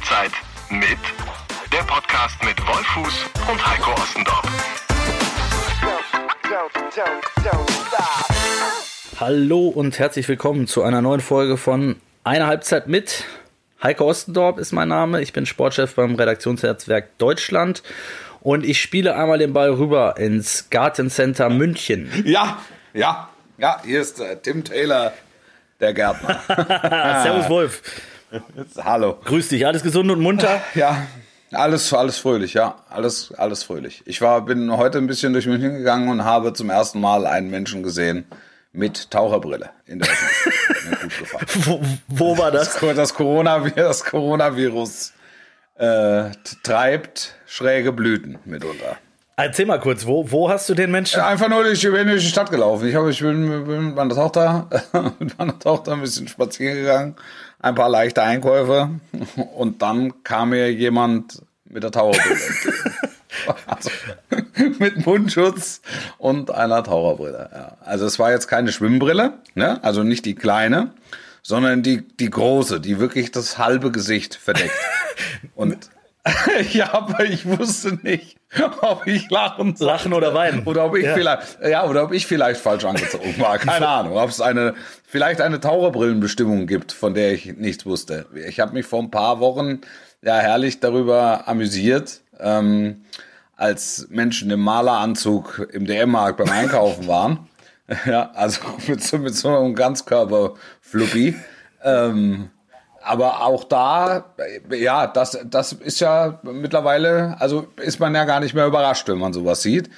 Halbzeit mit der Podcast mit Wolfuß und Heiko Ostendorf. Hallo und herzlich willkommen zu einer neuen Folge von Eine Halbzeit mit. Heiko Ostendorp ist mein Name. Ich bin Sportchef beim Redaktionsnetzwerk Deutschland und ich spiele einmal den Ball rüber ins Gartencenter München. Ja, ja, ja, hier ist äh, Tim Taylor, der Gärtner. Servus Wolf. Hallo. Grüß dich, alles gesund und munter? Ja, alles, alles fröhlich, ja, alles, alles fröhlich. Ich war, bin heute ein bisschen durch München gegangen und habe zum ersten Mal einen Menschen gesehen mit Taucherbrille in der. Wo, wo war das? Das, das, Corona, das Coronavirus äh, treibt schräge Blüten mitunter. Erzähl mal kurz, wo, wo hast du den Menschen? Einfach nur, ich bin durch die Stadt gelaufen. Ich, hab, ich bin, bin mit meiner Tochter, mit meiner Tochter ein bisschen spazieren gegangen, ein paar leichte Einkäufe und dann kam mir jemand mit der Taucherbrille entgegen. Also, mit Mundschutz und einer Taucherbrille. Ja. Also es war jetzt keine Schwimmbrille, ne? also nicht die kleine, sondern die, die große, die wirklich das halbe Gesicht verdeckt. Und ja, aber ich wusste nicht, ob ich lachen soll. Lachen oder weinen. Oder ob ich Ja. vielleicht, ja, oder ob ich vielleicht falsch angezogen war. Keine Ahnung. Ob es eine, vielleicht eine Taucherbrillenbestimmung gibt, von der ich nichts wusste. Ich habe mich vor ein paar Wochen ja herrlich darüber amüsiert, ähm, als Menschen im Maleranzug im DM-Markt beim Einkaufen waren. Ja, also mit so, mit so einem Ganzkörper-Fluppi. Ähm, aber auch da, ja, das, das ist ja mittlerweile, also ist man ja gar nicht mehr überrascht, wenn man sowas sieht.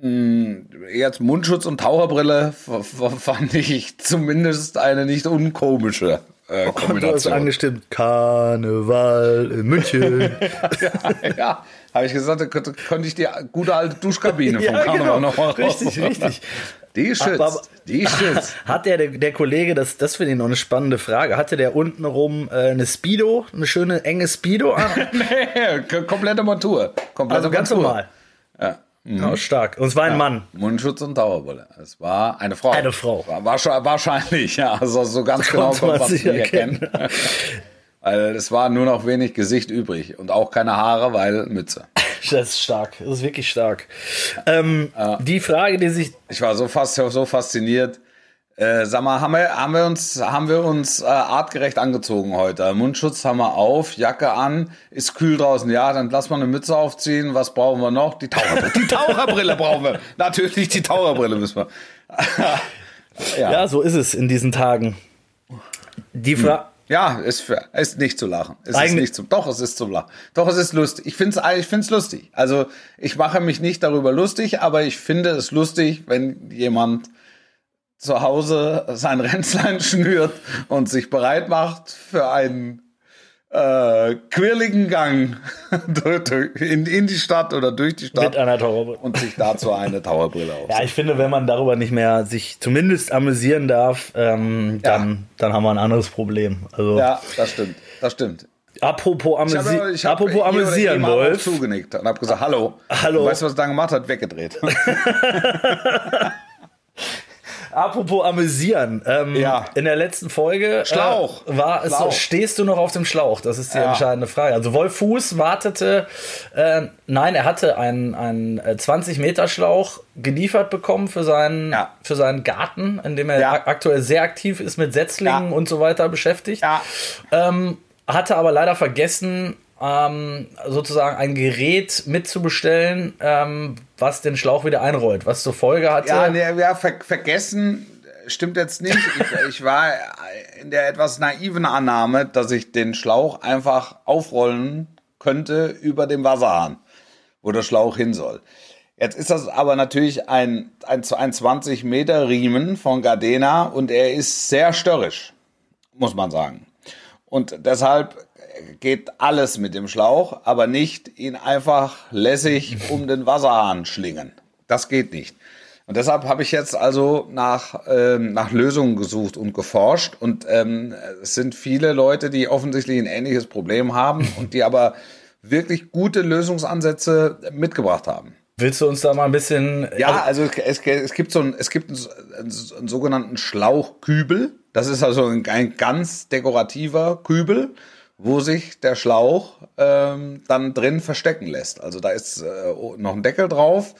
Hm, Jetzt Mundschutz und Taucherbrille fand ich zumindest eine nicht unkomische äh, Du hast Kombination. angestimmt, Karneval in München. ja, habe ich gesagt, da könnte, könnte ich die gute alte Duschkabine vom Ja, Karneval genau. noch mal Richtig, raus- richtig. Die schützt, Aber- die schützt. Hat der, der, Kollege, das, das finde ich noch eine spannende Frage, hatte der untenrum äh, eine Speedo, eine schöne enge Speedo an? Nee, k- komplette Montur. Komplette Also ganz Montur. normal. Ja. Ja, stark. Und es war ein Mann. Mundschutz und Taucherbrille. Es war eine Frau. Eine Frau. War, wahrscheinlich, wahrscheinlich, ja. Also so ganz genau konnte man sie nicht erkennen. Weil es war nur noch wenig Gesicht übrig und auch keine Haare, weil Mütze. Das ist stark. Das ist wirklich stark. Ähm, Die Frage, die sich. Ich war so fast so fasziniert. Äh, sag mal, haben wir, haben wir uns, haben wir uns äh, artgerecht angezogen heute? Mundschutz haben wir auf, Jacke an, ist kühl draußen. Ja, dann lass mal eine Mütze aufziehen. Was brauchen wir noch? Die Taucherbrille. Die Taucherbrille brauchen wir. Natürlich die Taucherbrille müssen wir. Ja. so ist es in diesen Tagen. Die Frage. Ja, ist, für, ist nicht zu lachen. Es ist Eigentlich- nicht zu, doch, es ist zum Lachen. Doch, es ist lustig. Ich finde es ich find's lustig. Also, ich mache mich nicht darüber lustig, aber ich finde es lustig, wenn jemand zu Hause sein Ränzlein schnürt und sich bereit macht für einen äh, quirligen Gang in, in die Stadt oder durch die Stadt Mit einer Taucherbrille. und sich dazu eine Taucherbrille auf. Ja, ich finde, wenn man darüber nicht mehr sich zumindest amüsieren darf, ähm, dann, dann haben wir ein anderes Problem. Also, ja, das stimmt. Das stimmt. apropos, Ich amüsi habe, ich habe apropos oder amüsieren, Wolf. zugenickt und habe gesagt, hallo. Hallo. Du weißt, was er dann gemacht hat? Weggedreht. Apropos amüsieren. Ähm, Ja. In der letzten Folge Schlauch. Äh, war es so, Schlauch. stehst du noch auf dem Schlauch? Das ist die Ja. entscheidende Frage. Also Wolf Fuß wartete, äh, nein, er hatte einen, einen äh, 20 Meter Schlauch geliefert bekommen für seinen, Ja. für seinen Garten, in dem er Ja. ak- aktuell sehr aktiv ist mit Setzlingen und so weiter beschäftigt. Ähm, hatte aber leider vergessen, ähm, sozusagen ein Gerät mitzubestellen, ähm, was den Schlauch wieder einrollt, was zur Folge hatte. Ja, nee, ja ver vergessen stimmt jetzt nicht. Ich, ich war in der etwas naiven Annahme, dass ich den Schlauch einfach aufrollen könnte über dem Wasserhahn, wo der Schlauch hin soll. Jetzt ist das aber natürlich ein, ein, ein 20 Meter Riemen von Gardena und er ist sehr störrisch, muss man sagen. Und deshalb geht alles mit dem Schlauch, aber nicht ihn einfach lässig um den Wasserhahn schlingen. Das geht nicht. Und deshalb habe ich jetzt also nach, ähm, nach Lösungen gesucht und geforscht. Und ähm, es sind viele Leute, die offensichtlich ein ähnliches Problem haben und die aber wirklich gute Lösungsansätze mitgebracht haben. Willst du uns da mal ein bisschen. Ja, also es, es gibt so einen, es gibt einen, einen sogenannten Schlauchkübel. Das ist also ein, ein ganz dekorativer Kübel, wo sich der Schlauch ähm, dann drin verstecken lässt. Also da ist äh, noch ein Deckel drauf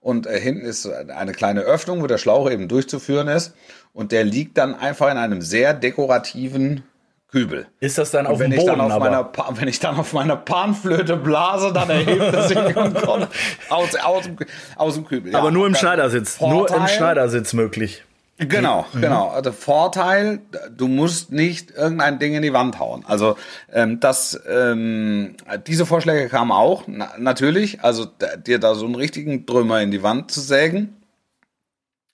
und äh, hinten ist eine kleine Öffnung, wo der Schlauch eben durchzuführen ist. Und der liegt dann einfach in einem sehr dekorativen Kübel. Ist das dann auf dem ich Boden? dann auf meiner wenn ich dann auf meiner Panflöte blase, dann erhebt er sich und kommt aus, aus, dem, aus dem Kübel. Ja, aber nur im. Schneidersitz. Nur im Vorteil- Schneidersitz möglich. Genau, genau. Also Vorteil, du musst nicht irgendein Ding in die Wand hauen. Also ähm, das, ähm, diese Vorschläge kamen auch, na, natürlich. Also d- dir da so einen richtigen Trümmer in die Wand zu sägen.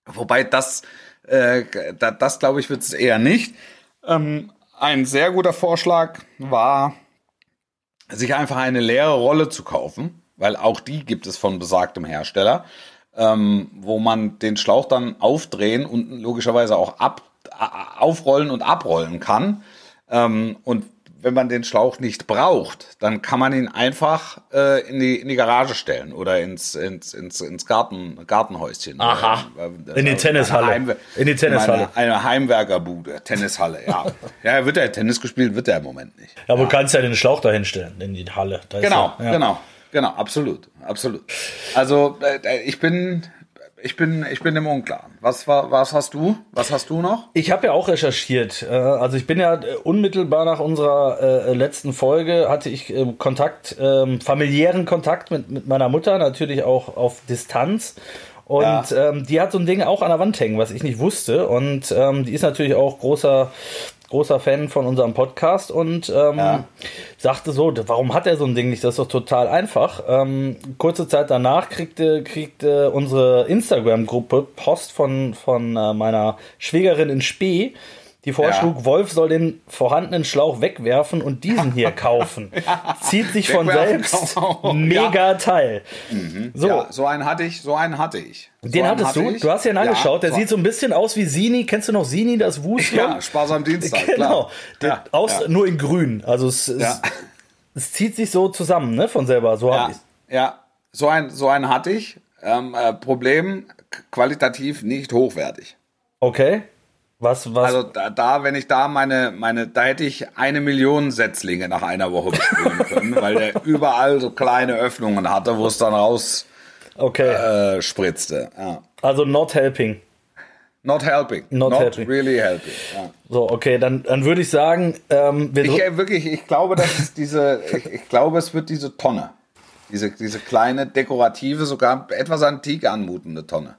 Wobei das, äh, da, das glaube ich, wird es eher nicht. Ähm, ein sehr guter Vorschlag war, sich einfach eine leere Rolle zu kaufen, weil auch die gibt es von besagtem Hersteller, ähm, wo man den Schlauch dann aufdrehen und logischerweise auch ab, aufrollen und abrollen kann. Ähm, und wenn man den Schlauch nicht braucht, dann kann man ihn einfach äh, in, die, in die Garage stellen oder ins, ins, ins, ins Garten, Gartenhäuschen. Aha. Äh, In die äh, Tennishalle. Heimwe- In die Tennishalle. Eine, eine Heimwerkerbude, Tennishalle, ja. ja, wird ja Tennis gespielt, wird er im Moment nicht. Ja, aber du kannst ja den Schlauch da hinstellen, in die Halle. Genau, ja, ja. genau, genau, absolut, absolut. Also äh, ich bin, ich bin, ich bin im Unklaren. Was war, was hast du? Was hast du noch? Ich habe ja auch recherchiert. Äh, Also ich bin ja äh, unmittelbar nach unserer äh, letzten Folge hatte ich äh, Kontakt, ähm, familiären Kontakt mit, mit meiner Mutter, natürlich auch auf Distanz. Und Ja. ähm, die hat so ein Ding auch an der Wand hängen, was ich nicht wusste. Und ähm, die ist natürlich auch großer großer Fan von unserem Podcast und ähm, Ja. sagte so, warum hat er so ein Ding nicht? Das ist doch total einfach. Ähm, kurze Zeit danach kriegte, kriegte unsere Instagram-Gruppe Post von, von äh, meiner Schwägerin in Spee, die vorschlug, Wolf soll den vorhandenen Schlauch wegwerfen und diesen hier kaufen. Zieht sich von selbst. Mega Teil. So, Ja, so einen hatte ich, so einen hatte ich. So den einen hattest hatte du? ich. Du hast ihn angeschaut. Der so- sieht so ein bisschen aus wie Sini. Kennst du noch Sini, das Wusel? Ja, Spaß am Dienstag, Genau. klar. Ja, aus, ja. Nur in grün. Also es, es, Ja. es zieht sich so zusammen, ne? Von selber. So Ja, ja, so ein, so einen hatte ich. Ähm, äh, Problem qualitativ nicht hochwertig. Okay. Was, was? Also da, da, wenn ich da meine, meine, da hätte ich eine Million Setzlinge nach einer Woche besprühen können, weil der überall so kleine Öffnungen hatte, wo es dann raus okay. äh, spritzte. Ja. also not helping. Not helping. Not helping. really helping. Ja. So, okay, dann, dann würde ich sagen, ähm, wir Ich äh, wirklich, ich glaube, dass es diese, ich, ich glaube, es wird diese Tonne. Diese, diese kleine, dekorative, sogar etwas antik anmutende Tonne.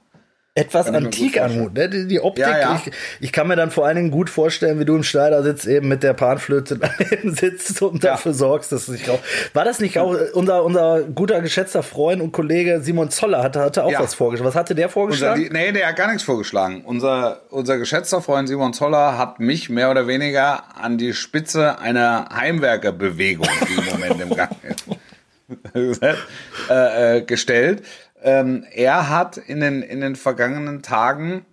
Etwas antik anmut. Ne? Die, die Optik, Ja, ja. Ich, ich kann mir dann vor allen Dingen gut vorstellen, wie du im Schneidersitz eben mit der Panflöte daneben sitzt und Ja. dafür sorgst, dass es nicht raucht. War das nicht auch äh, unser, unser guter, geschätzter Freund und Kollege Simon Zoller hatte, hatte auch was vorgeschlagen. Was hatte der Unser, vorgeschlagen? Lie- nee, der hat gar nichts vorgeschlagen. Unser, unser geschätzter Freund Simon Zoller hat mich mehr oder weniger an die Spitze einer Heimwerkerbewegung, die im Moment im Gang ist, äh, äh, gestellt. Ähm, er hat in den, in den vergangenen Tagen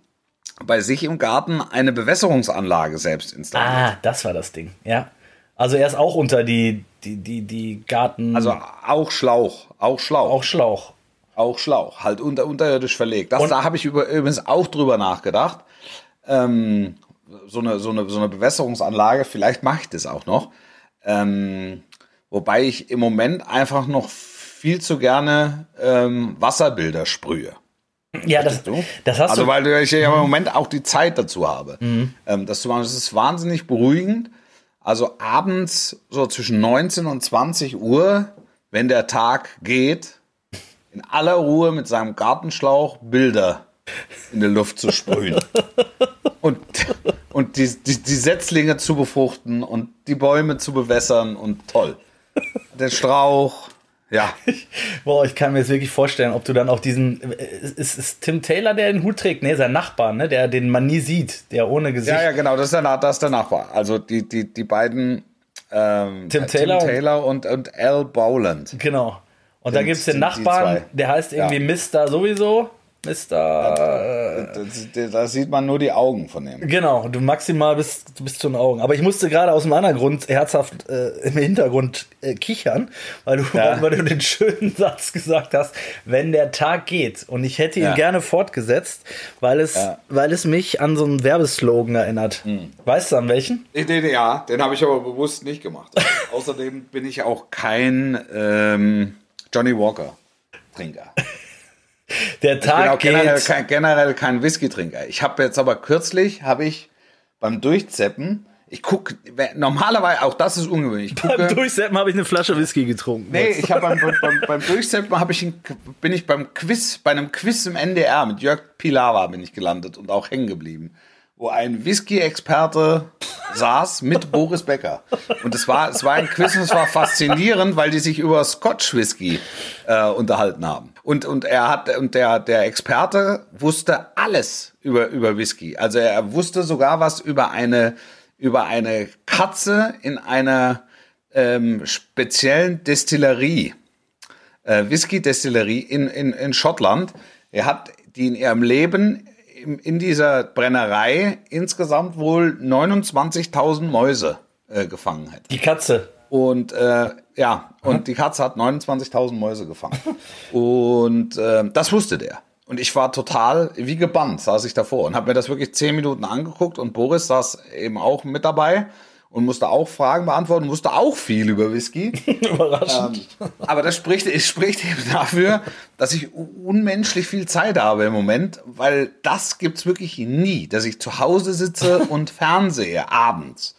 bei sich im Garten eine Bewässerungsanlage selbst installiert. ah, das war das Ding, ja. Also er ist auch unter die, die, die, die Garten, Also auch Schlauch, auch Schlauch. auch Schlauch. Auch Schlauch, halt unter, unterirdisch verlegt. Das, Und- da habe ich über, übrigens auch drüber nachgedacht. Ähm, so, eine, so, eine, so eine Bewässerungsanlage, vielleicht mache ich das auch noch. Ähm, wobei ich im Moment einfach noch viel zu gerne ähm, Wasserbilder sprühe. Ja, das, Du? das hast also du. weil ich ja im Moment auch die Zeit dazu habe. Mhm. Ähm, das zu machen, das ist wahnsinnig beruhigend. Also abends so zwischen 19 und 20 Uhr, wenn der Tag geht, in aller Ruhe mit seinem Gartenschlauch Bilder in der Luft zu sprühen. und und die, die, die Setzlinge zu befruchten und die Bäume zu bewässern und toll. Der Strauch, ja. Boah, ich kann mir jetzt wirklich vorstellen, ob du dann auch diesen. äh, Ist, ist Tim Taylor, der den Hut trägt? Nee, sein Nachbar, ne? Der, den man nie sieht, der ohne Gesicht. Ja, ja, genau, das ist der, das ist der Nachbar. Also die, die, die beiden ähm, Tim äh, Taylor und- Taylor und, und Al Bowland. Genau. Und da gibt es den Nachbarn, der heißt irgendwie Mr. sowieso. Mr. das, das, da sieht man nur die Augen von dem. Genau, du maximal bis, bis zu den Augen. Aber ich musste gerade aus einem anderen Grund herzhaft äh, im Hintergrund äh, kichern, weil du, Ja. weil du den schönen Satz gesagt hast, wenn der Tag geht. Und ich hätte ihn Ja. gerne fortgesetzt, weil es, Ja. Weil es mich an so einen Werbeslogan erinnert. Weißt du an welchen? Den, den, ja, den habe ich aber bewusst nicht gemacht. Außerdem bin ich auch kein ähm, Johnny Walker Der Ich bin Tag auch generell kein, generell kein Whisky-Trinker. Ich habe jetzt aber kürzlich, habe ich beim Durchzeppen, ich gucke, normalerweise, auch das ist ungewöhnlich, ich Beim gucke, Durchseppen habe ich eine Flasche Whisky getrunken. nee, ich habe beim, beim, beim Durchzeppen habe ich, ein, bin ich beim Quiz, bei einem Quiz im NDR mit Jörg Pilawa bin ich gelandet und auch hängen geblieben, wo ein Whisky-Experte saß mit Boris Becker. Und es war, es war ein Quiz und es war faszinierend, weil die sich über Scotch Whisky äh, unterhalten haben. Und, und er hat, und der, der Experte wusste alles über, über Whisky. Also er wusste sogar was über eine, über eine Katze in einer ähm, speziellen Destillerie äh, Whisky-Destillerie in, in, in Schottland. Er hat die in ihrem Leben im, in dieser Brennerei insgesamt wohl 29.000 Mäuse äh, hätten. Die Katze. Und äh, ja, und die Katze hat 29.000 Mäuse gefangen. und äh, das wusste der. Und ich war total wie gebannt, saß ich davor und habe mir das wirklich zehn Minuten angeguckt. Und Boris saß eben auch mit dabei und musste auch Fragen beantworten, wusste auch viel über Whisky. Überraschend. Aber das spricht, es spricht eben dafür, dass ich unmenschlich viel Zeit habe im Moment, weil das gibt's wirklich nie, dass ich zu Hause sitze und fernsehe abends.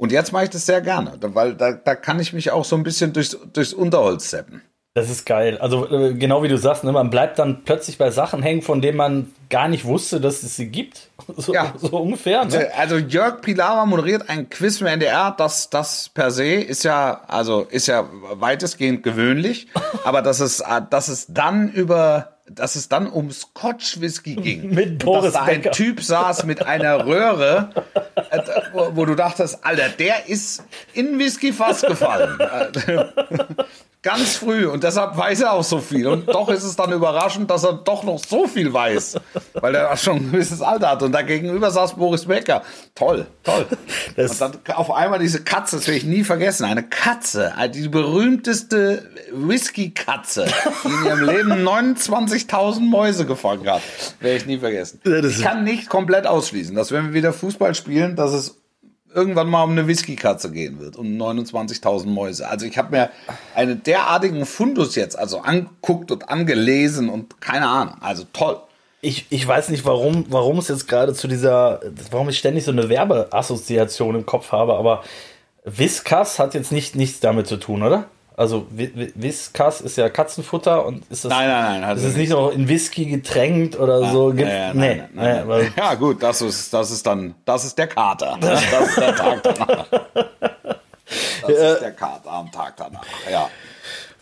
Und jetzt mache ich das sehr gerne, weil da, da kann ich mich auch so ein bisschen durchs, durchs Unterholz seppen. Das ist geil. Also äh, genau wie du sagst, ne, man bleibt dann plötzlich bei Sachen hängen, von denen man gar nicht wusste, dass es sie gibt. So, Ja. so ungefähr. Ne? Also Jörg Pilawa moderiert ein Quiz im NDR, das, das per se ist ja, also ist ja weitestgehend gewöhnlich, aber dass es, äh, dass es dann über, dass es dann um Scotch Whisky ging. Mit Boris dass da ein Becker. Typ saß mit einer Röhre, äh, wo, wo du dachtest, Alter, der ist in Whisky fast gefallen. Ganz früh und deshalb weiß er auch so viel. Und doch ist es dann überraschend, dass er doch noch so viel weiß, weil er schon ein gewisses Alter hat. Und dagegenüber saß Boris Becker. Toll, toll. Das- und dann auf einmal diese Katze, das werde ich nie vergessen. Eine Katze, äh, die berühmteste Whisky-Katze, die in ihrem Leben 29.000 Mäuse gefangen hat. Werde ich nie vergessen. Ich kann nicht komplett ausschließen, dass wenn wir wieder Fußball spielen, dass es irgendwann mal um eine Whisky-Katze gehen wird, um 29.000 Mäuse. Also ich habe mir einen derartigen Fundus jetzt also angeguckt und angelesen und keine Ahnung. Also toll. Ich, ich weiß nicht, warum, warum es jetzt gerade zu dieser, warum ich ständig so eine Werbeassoziation im Kopf habe, aber Whiskas hat jetzt nicht nichts damit zu tun, oder? Also Whiskas ist ja Katzenfutter und ist das, Nein, nein, nein, ist es nicht noch in Whisky getränkt oder so? Gibt, Ja, ja, nee, nein, nein, nein, nee, weil- Ja gut, das ist, das ist dann, das ist der Kater. Das ist der Tag danach. Das ist der Kater am Tag danach. Ja.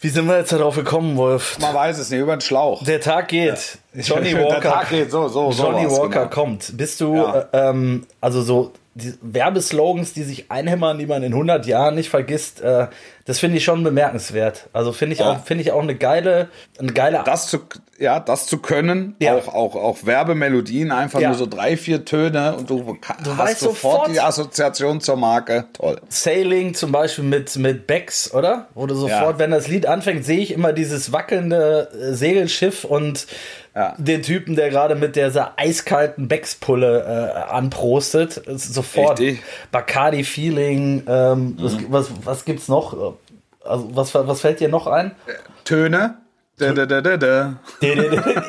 Wie sind wir jetzt darauf gekommen, Wolf? Man weiß es nicht, über den Schlauch. Der Tag geht. Johnny Der Walker. Tag geht so, so, Johnny Walker genau. kommt. Bist du, Ja. äh, ähm, also so die Werbeslogans, die sich einhämmern, die man in 100 Jahren nicht vergisst, äh, das finde ich schon bemerkenswert. Also finde ich Ja. auch, finde ich auch eine geile, eine geile das zu, ja, das zu können, Ja. auch, auch, auch Werbemelodien, einfach Ja. nur so drei, vier Töne und du, Du hast weißt sofort, sofort- die Assoziation zur Marke. Toll. Sailing zum Beispiel mit, mit Becks, oder? Wo du sofort, Ja. wenn das Lied anfängt, sehe ich immer dieses wackelnde äh, Segelschiff und Ja. den Typen, der gerade mit dieser eiskalten Becks-Pulle äh, anprostet. Sofort Richtig. Bacardi-Feeling. Ähm, was, was, was gibt's noch? Also, was, was fällt dir noch ein? Töne. Da, da, da, da, da.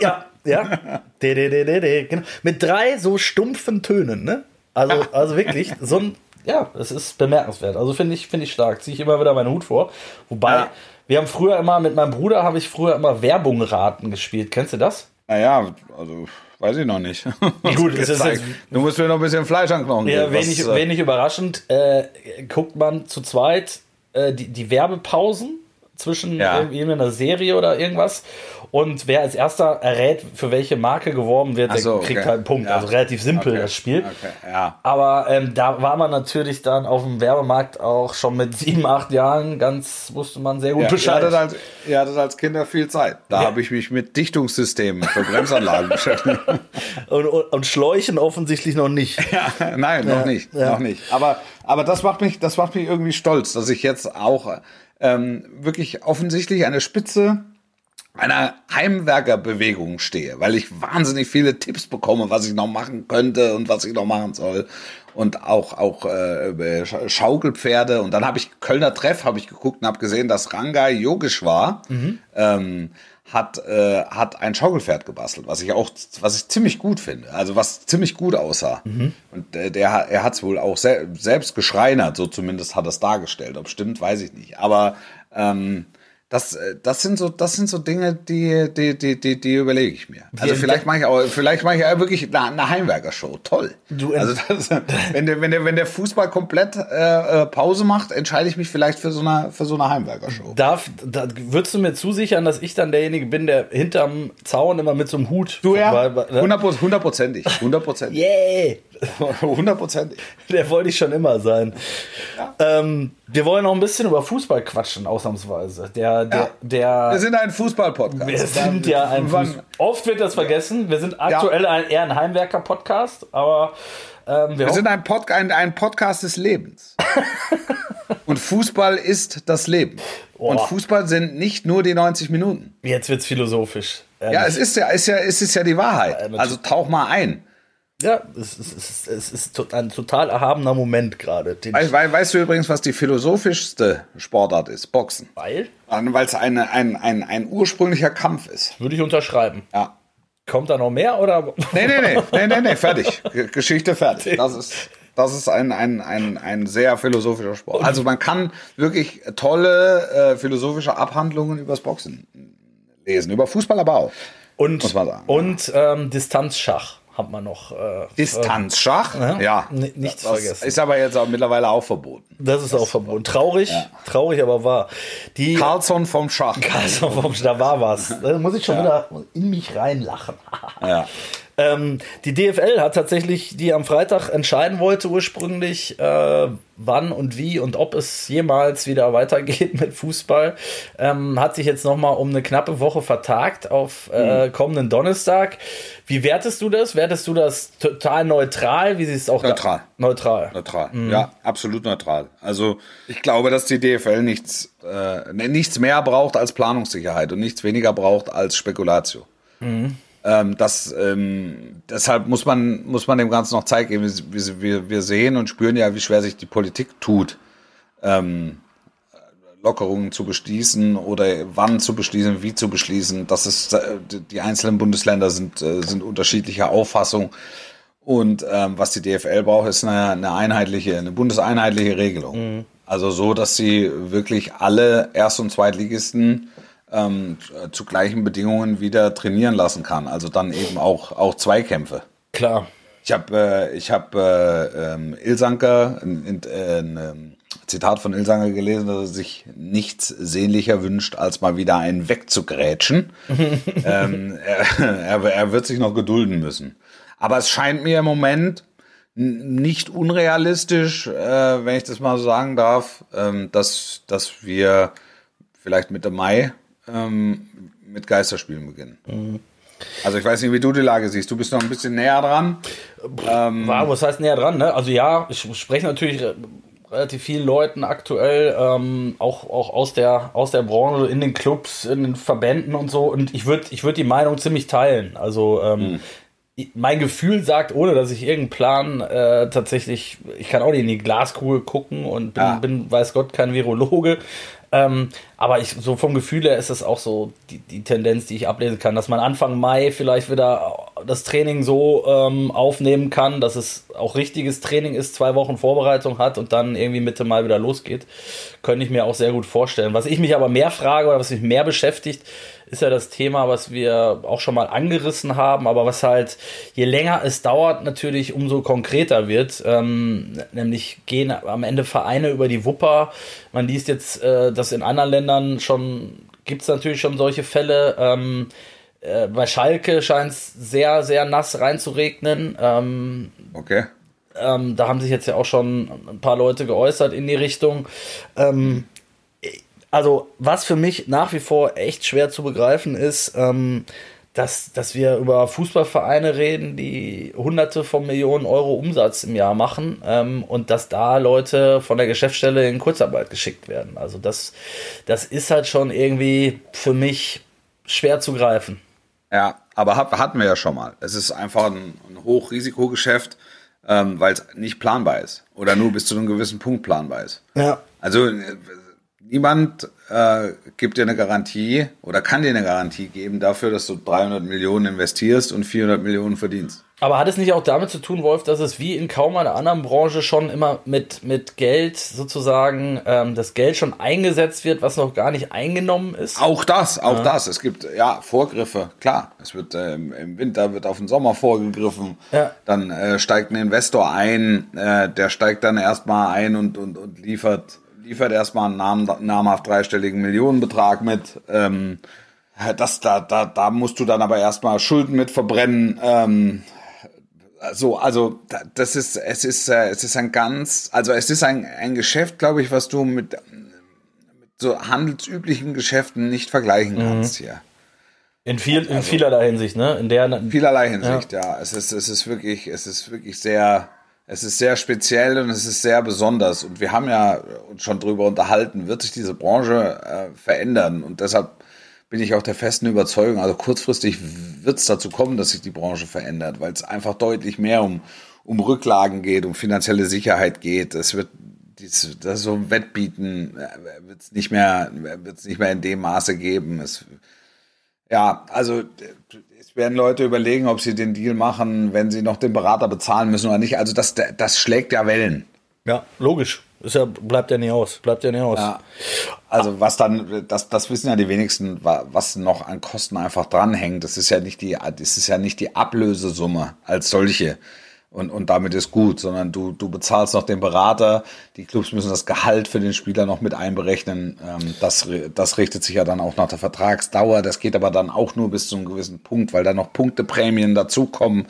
ja, ja. Genau. Mit drei so stumpfen Tönen, ne? Also, also wirklich, so ein, ja, es ist bemerkenswert. Also finde ich, finde ich stark. Ziehe ich immer wieder meinen Hut vor. Wobei, Ja. Wir haben früher immer, mit meinem Bruder habe ich früher immer Werbung raten gespielt. Kennst du das? Naja, also weiß ich noch nicht. Gut, ist jetzt- du musst mir noch ein bisschen Fleisch an den Knochen Ja, wenig, Was, äh, wenig überraschend, äh, guckt man zu zweit äh, die, die Werbepausen zwischen Ja. einer Serie oder irgendwas. Und wer als erster errät, für welche Marke geworben wird, Ach der so, kriegt okay. halt einen Punkt. Ja. Also relativ simpel Okay. das Spiel. Okay, ja. Aber ähm, da war man natürlich dann auf dem Werbemarkt auch schon mit sieben, acht Jahren ganz, wusste man sehr gut Ja, ihr, Bescheid. hattet als, ihr hattet als Kinder viel Zeit. Da habe ich mich mit Dichtungssystemen für Bremsanlagen beschäftigt. Und, und, und Schläuchen offensichtlich noch nicht. Nein, noch nicht, noch nicht. Aber, aber das macht mich, das macht mich irgendwie stolz, dass ich jetzt auch ähm, wirklich offensichtlich eine Spitze einer Heimwerkerbewegung stehe, weil ich wahnsinnig viele Tipps bekomme, was ich noch machen könnte und was ich noch machen soll. Und auch auch äh, Sch- Schaukelpferde. Und dann habe ich Kölner Treff habe ich geguckt und habe gesehen, dass Rangai Yogeshwar ähm, hat äh, hat ein Schaukelpferd gebastelt, was ich auch was ich ziemlich gut finde. Also was ziemlich gut aussah. Und äh, der er hat es wohl auch sel selbst geschreinert, so zumindest hat er es dargestellt. Ob stimmt, weiß ich nicht. Aber ähm, das, äh, das sind so, das sind so Dinge, die, die, die, die, die überlege ich mir. Also Wir- vielleicht mache ich auch, vielleicht mache ich ja wirklich eine, eine Heimwerker-Show. Toll. Du- also das, wenn der, wenn der, wenn der Fußball komplett äh, äh, Pause macht, entscheide ich mich vielleicht für so eine, für so eine Heimwerker-Show. Darf, da, würdest du mir zusichern, dass ich dann derjenige bin, der hinterm Zaun immer mit so einem Hut. Du ja, hundertprozentig, hundertprozentig, Yeah! hundertprozentig. Der wollte ich schon immer sein. Ähm, wir wollen noch ein bisschen über Fußball quatschen, ausnahmsweise. Der, der, Ja. der, Wir sind ein Fußball-Podcast. wir sind ja ein Wann- Fuß Oft wird das vergessen. Wir sind aktuell ein, eher ein Heimwerker-Podcast, aber ähm, wir, Wir sind ein, Pod ein, ein Podcast des Lebens. Und Fußball ist das Leben. Und Boah. Fußball sind nicht nur die 90 Minuten. jetzt wird's philosophisch. Ja, es ist ja, ist ja, es ist ja die Wahrheit. Also tauch mal ein. Ja, es ist, es ist, es ist ein total erhabener Moment gerade. den Wei- ich- wei- Weißt du übrigens, was die philosophischste Sportart ist? Boxen. Weil, Weil es eine, ein, ein, ein ursprünglicher Kampf ist. würde ich unterschreiben. Ja. Kommt da noch mehr oder? Nee, nee, nee, nee, nee, nee, fertig. Geschichte fertig. Das ist, das ist ein, ein, ein, ein sehr philosophischer Sport. Also man kann wirklich tolle äh, philosophische Abhandlungen übers Boxen lesen. Über Fußball aber auch. Und, und ähm, Distanzschach hat man noch. Äh, Distanzschach? Ja. Ja. N- nichts das vergessen. Ist aber jetzt auch mittlerweile auch verboten. Das ist auch verboten. Traurig, traurig, aber wahr. Die Carlson vom Schach. also, vom- da war was. Da muss ich schon wieder in mich reinlachen. Ja. Ähm, die DFL hat tatsächlich, die am Freitag entscheiden wollte ursprünglich, äh, wann und wie und ob es jemals wieder weitergeht mit Fußball, ähm, hat sich jetzt noch mal um eine knappe Woche vertagt auf äh, Mhm. kommenden Donnerstag. Wie wertest du das? Wertest du das total neutral? Wie siehst du auch da- Neutral. Neutral. Neutral. Ja, absolut neutral. Also ich glaube, dass die DFL nichts, äh, ne, nichts mehr braucht als Planungssicherheit und nichts weniger braucht als Spekulatio. Ähm, das, ähm, deshalb muss man, muss man dem Ganzen noch Zeit geben. Wir, wir, wir sehen und spüren ja, wie schwer sich die Politik tut, ähm, Lockerungen zu beschließen oder wann zu beschließen, wie zu beschließen. Das ist, äh, die einzelnen Bundesländer sind, äh, sind unterschiedlicher Auffassung. Und ähm, was die DFL braucht, ist eine, eine einheitliche, eine bundeseinheitliche Regelung. Also so, dass sie wirklich alle Erst- und Zweitligisten ähm, zu gleichen Bedingungen wieder trainieren lassen kann. Also dann eben auch, auch Zweikämpfe. Klar. Ich habe äh, ich hab, äh, ähm, Ilsanker, ein, ein, ein ähm, Zitat von Ilsanker gelesen, dass er sich nichts sehnlicher wünscht, als mal wieder einen wegzugrätschen. ähm, er, er, er wird sich noch gedulden müssen. Aber es scheint mir im Moment nicht unrealistisch, äh, wenn ich das mal so sagen darf, ähm, dass, dass wir vielleicht Mitte Mai ähm, mit Geisterspielen beginnen. Also ich weiß nicht, wie du die Lage siehst. Du bist noch ein bisschen näher dran. War, was heißt näher dran, ne? Also ja, ich spreche natürlich re- relativ vielen Leuten aktuell, ähm, auch, auch aus, der, aus der Branche, in den Clubs, in den Verbänden und so. Und ich würde ich würd die Meinung ziemlich teilen. Also ähm, ich- mein Gefühl sagt, ohne dass ich irgendeinen Plan äh, tatsächlich, ich kann auch nicht in die Glaskugel gucken und bin, Ja. bin weiß Gott, kein Virologe. Ähm, aber ich, so vom Gefühl her ist es auch so die, die Tendenz, die ich ablesen kann, dass man Anfang Mai vielleicht wieder das Training so ähm, aufnehmen kann, dass es auch richtiges Training ist, zwei Wochen Vorbereitung hat und dann irgendwie Mitte Mai wieder losgeht, könnte ich mir auch sehr gut vorstellen. Was ich mich aber mehr frage oder was mich mehr beschäftigt, ist ja das Thema, was wir auch schon mal angerissen haben, aber was halt je länger es dauert, natürlich umso konkreter wird. Ähm, nämlich gehen am Ende Vereine über die Wupper. Man liest jetzt, äh, dass in anderen Ländern schon gibt es natürlich schon solche Fälle. Ähm, äh, bei Schalke scheint es sehr, sehr nass reinzuregnen. Ähm, okay. Ähm, da haben sich jetzt ja auch schon ein paar Leute geäußert in die Richtung. Ähm, also, was für mich nach wie vor echt schwer zu begreifen ist, ähm, dass, dass wir über Fußballvereine reden, die hunderte von Millionen Euro Umsatz im Jahr machen ähm, und dass da Leute von der Geschäftsstelle in Kurzarbeit geschickt werden. Also das, das ist halt schon irgendwie für mich schwer zu greifen. Ja, aber hat, hatten wir ja schon mal. Es ist einfach ein, ein Hochrisikogeschäft, ähm, weil es nicht planbar ist oder nur bis zu einem gewissen Punkt planbar ist. Ja. Also niemand äh, gibt dir eine Garantie oder kann dir eine Garantie geben dafür, dass du 300 Millionen investierst und 400 Millionen verdienst. Aber hat es nicht auch damit zu tun, Wolf, dass es wie in kaum einer anderen Branche schon immer mit, mit Geld sozusagen, ähm, das Geld schon eingesetzt wird, was noch gar nicht eingenommen ist? Auch das, auch ja. das. Es gibt ja Vorgriffe, klar. Es wird äh, im Winter wird auf den Sommer vorgegriffen. Ja. Dann äh, steigt ein Investor ein, äh, der steigt dann erstmal ein und, und, und liefert liefert erstmal einen Namen, namhaft dreistelligen Millionenbetrag mit. Ähm, das, da, da, da musst du dann aber erstmal Schulden mit verbrennen. Ähm, so, also das ist, es ist, äh, es ist ein ganz, also es ist ein, ein Geschäft, glaube ich, was du mit, mit so handelsüblichen Geschäften nicht vergleichen mhm. kannst mhm. hier. In, viel, in also, vielerlei Hinsicht, ne? In der vielerlei Hinsicht, ja. ja. Es ist, es ist wirklich, es ist wirklich sehr, es ist sehr speziell und es ist sehr besonders. Und wir haben ja uns schon drüber unterhalten, wird sich diese Branche äh, verändern. Und deshalb bin ich auch der festen Überzeugung, also kurzfristig wird es dazu kommen, dass sich die Branche verändert, weil es einfach deutlich mehr um, um Rücklagen geht, um finanzielle Sicherheit geht. Es wird das so ein Wettbieten äh, wird es nicht mehr, nicht mehr in dem Maße geben. Es, ja, also es werden Leute überlegen, ob sie den Deal machen, wenn sie noch den Berater bezahlen müssen oder nicht. Also das, das schlägt ja Wellen. Ja, logisch. Ist ja, bleibt ja nicht aus. Bleibt ja nicht aus. Ja. Also was dann, das, das wissen ja die wenigsten, was noch an Kosten einfach dranhängt. Das ist ja nicht die, das ist ja nicht die Ablösesumme als solche und, und damit ist gut, sondern du, du bezahlst noch den Berater, die Clubs müssen das Gehalt für den Spieler noch mit einberechnen. Ähm, das, das richtet sich ja dann auch nach der Vertragsdauer. Das geht aber dann auch nur bis zu einem gewissen Punkt, weil da noch Punkteprämien dazukommen.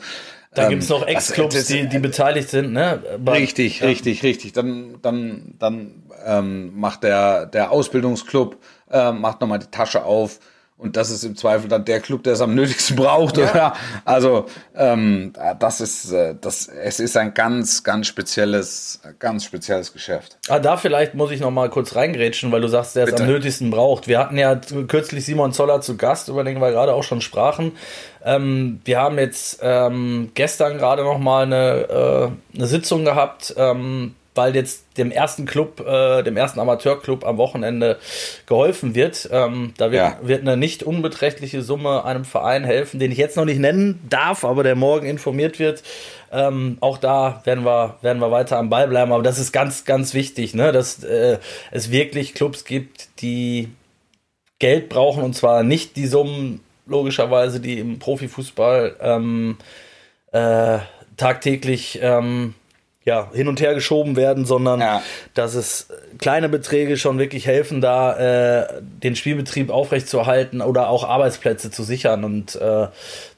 Da ähm, gibt es noch Ex-Clubs, die, die beteiligt sind, ne? Bei, richtig, ja. richtig, richtig. Dann, dann, dann ähm, macht der, der Ausbildungsclub, äh, macht nochmal die Tasche auf und das ist im Zweifel dann der Club, der es am nötigsten braucht. Ja. Oder? Also ähm, das ist äh, das. Es ist ein ganz, ganz spezielles, ganz spezielles Geschäft. Ah, da vielleicht muss ich noch mal kurz reingrätschen, weil du sagst, der es am nötigsten braucht. Wir hatten ja kürzlich Simon Zoller zu Gast, über den wir gerade auch schon sprachen. Ähm, wir haben jetzt ähm, gestern gerade noch mal eine, äh, eine Sitzung gehabt. Weil jetzt dem ersten Club, äh, dem ersten Amateurclub am Wochenende geholfen wird. Ähm, da wird, ja. wird, eine nicht unbeträchtliche Summe einem Verein helfen, den ich jetzt noch nicht nennen darf, aber der morgen informiert wird. Ähm, auch da werden wir, werden wir weiter am Ball bleiben, aber das ist ganz, ganz wichtig, ne? dass äh, es wirklich Clubs gibt, die Geld brauchen und zwar nicht die Summen, logischerweise, die im Profifußball ähm, äh, tagtäglich ähm, ja, hin und her geschoben werden, sondern ja. dass es kleine Beträge schon wirklich helfen, da äh, den Spielbetrieb aufrechtzuerhalten oder auch Arbeitsplätze zu sichern. Und äh,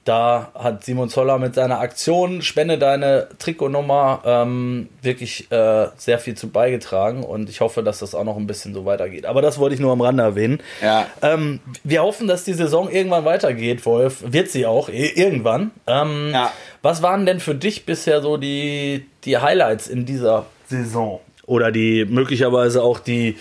da hat Simon Zoller mit seiner Aktion Spende deine Trikotnummer ähm, wirklich äh, sehr viel zu beigetragen und ich hoffe, dass das auch noch ein bisschen so weitergeht. Aber das wollte ich nur am Rande erwähnen. Ja. Ähm, wir hoffen, dass die Saison irgendwann weitergeht, Wolf. Wird sie auch, irgendwann. Ähm, ja. Was waren denn für dich bisher so die, die Highlights in dieser Saison? Oder die möglicherweise auch die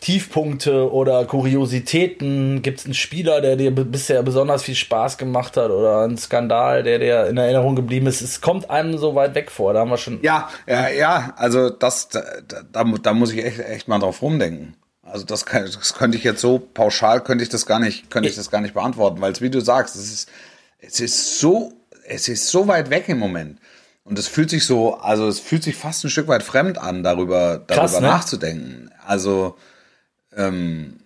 Tiefpunkte oder Kuriositäten? Gibt es einen Spieler, der dir bisher besonders viel Spaß gemacht hat oder einen Skandal, der dir in Erinnerung geblieben ist? Es kommt einem so weit weg vor, da haben wir schon. Ja, ja, ja, also das, da, da, da muss ich echt, echt mal drauf rumdenken. Also das, kann, das könnte ich jetzt so pauschal könnte ich das gar nicht, könnte ich das gar nicht beantworten, weil es wie du sagst, es ist, es ist so es ist so weit weg im Moment. Und es fühlt sich so, also es fühlt sich fast ein Stück weit fremd an, darüber, darüber Krass, ne? nachzudenken. Also, ähm,